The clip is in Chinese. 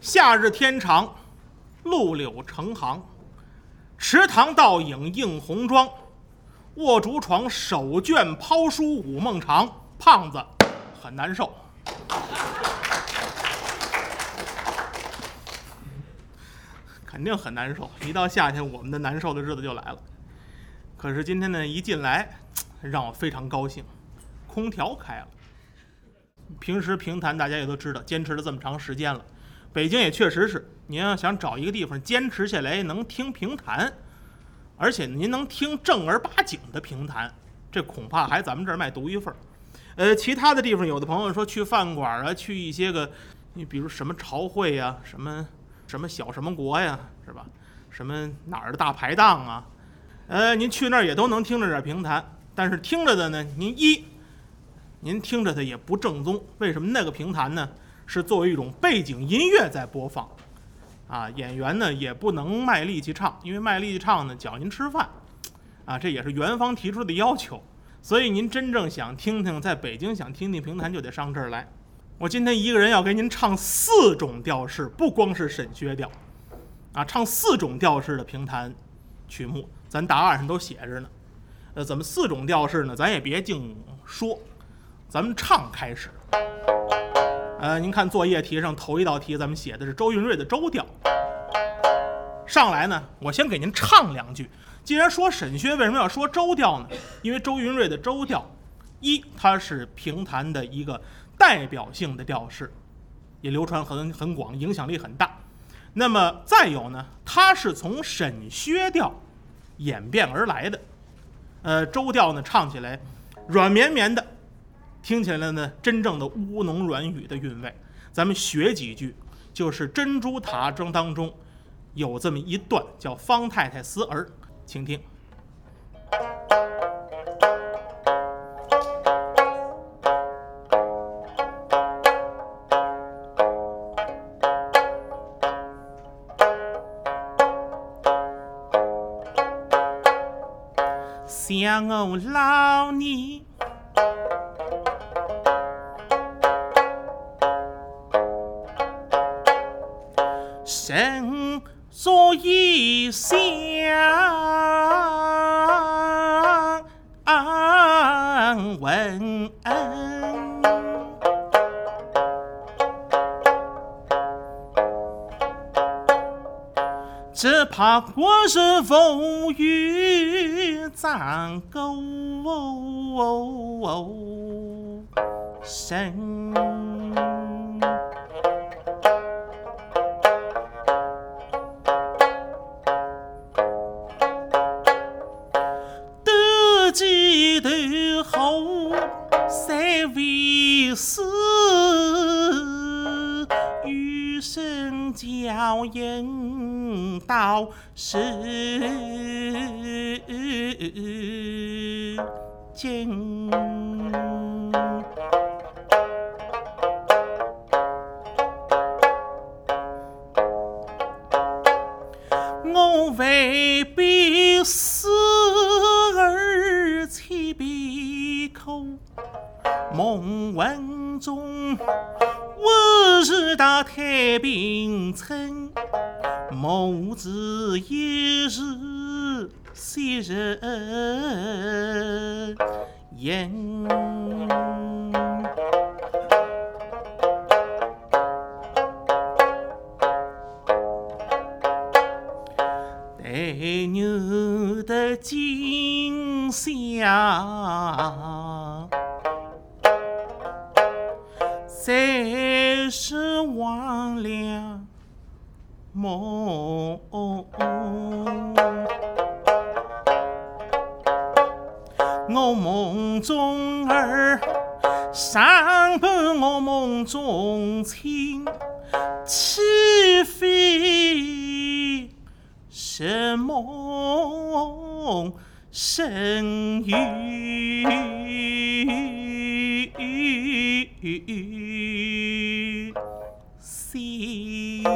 夏日天长，露柳成行，池塘倒影映红妆。卧竹床，手卷抛书午梦长。胖子很难受。肯定很难受，一到夏天，我们的难受的日子就来了。可是今天呢，一进来，让我非常高兴，空调开了。平时评弹大家也都知道，坚持了这么长时间了。北京也确实是，您要想找一个地方坚持下来能听评弹，而且您能听正儿八经的评弹，这恐怕还咱们这儿卖独一份儿。呃，其他的地方，有的朋友说去饭馆啊，去一些个，你比如什么朝会呀，什么。什么小什么国呀，是吧？什么哪儿的大排档啊？呃，您去那儿也都能听着点评弹，但是听着的呢，您一，您听着的也不正宗。为什么那个评弹呢？是作为一种背景音乐在播放，啊，演员呢也不能卖力气唱，因为卖力气唱呢搅您吃饭，啊，这也是元方提出的要求。所以您真正想听听，在北京想听听评弹，就得上这儿来。我今天一个人要给您唱四种调式，不光是沈薛调，啊，唱四种调式的评弹曲目，咱答案上都写着呢。呃，怎么四种调式呢？咱也别净说，咱们唱开始。呃，您看作业题上头一道题，咱们写的是周云瑞的周调。上来呢，我先给您唱两句。既然说沈薛，为什么要说周调呢？因为周云瑞的周调，一它是评弹的一个。代表性的调式，也流传很很广，影响力很大。那么再有呢，它是从沈薛调演变而来的。呃，周调呢唱起来软绵绵的，听起来呢真正的乌侬软语的韵味。咱们学几句，就是《珍珠塔》中当中有这么一段叫《方太太思儿》，请听。想我老年，人作异乡问，只怕国是风雨。张狗声，生教引导是。今，我未必死而千闭口，梦魂中我是大太平村，母子一日。昔日烟，待牛的今宵，才是忘了梦。我梦中儿，上伴我梦中情，岂非是梦神语？see.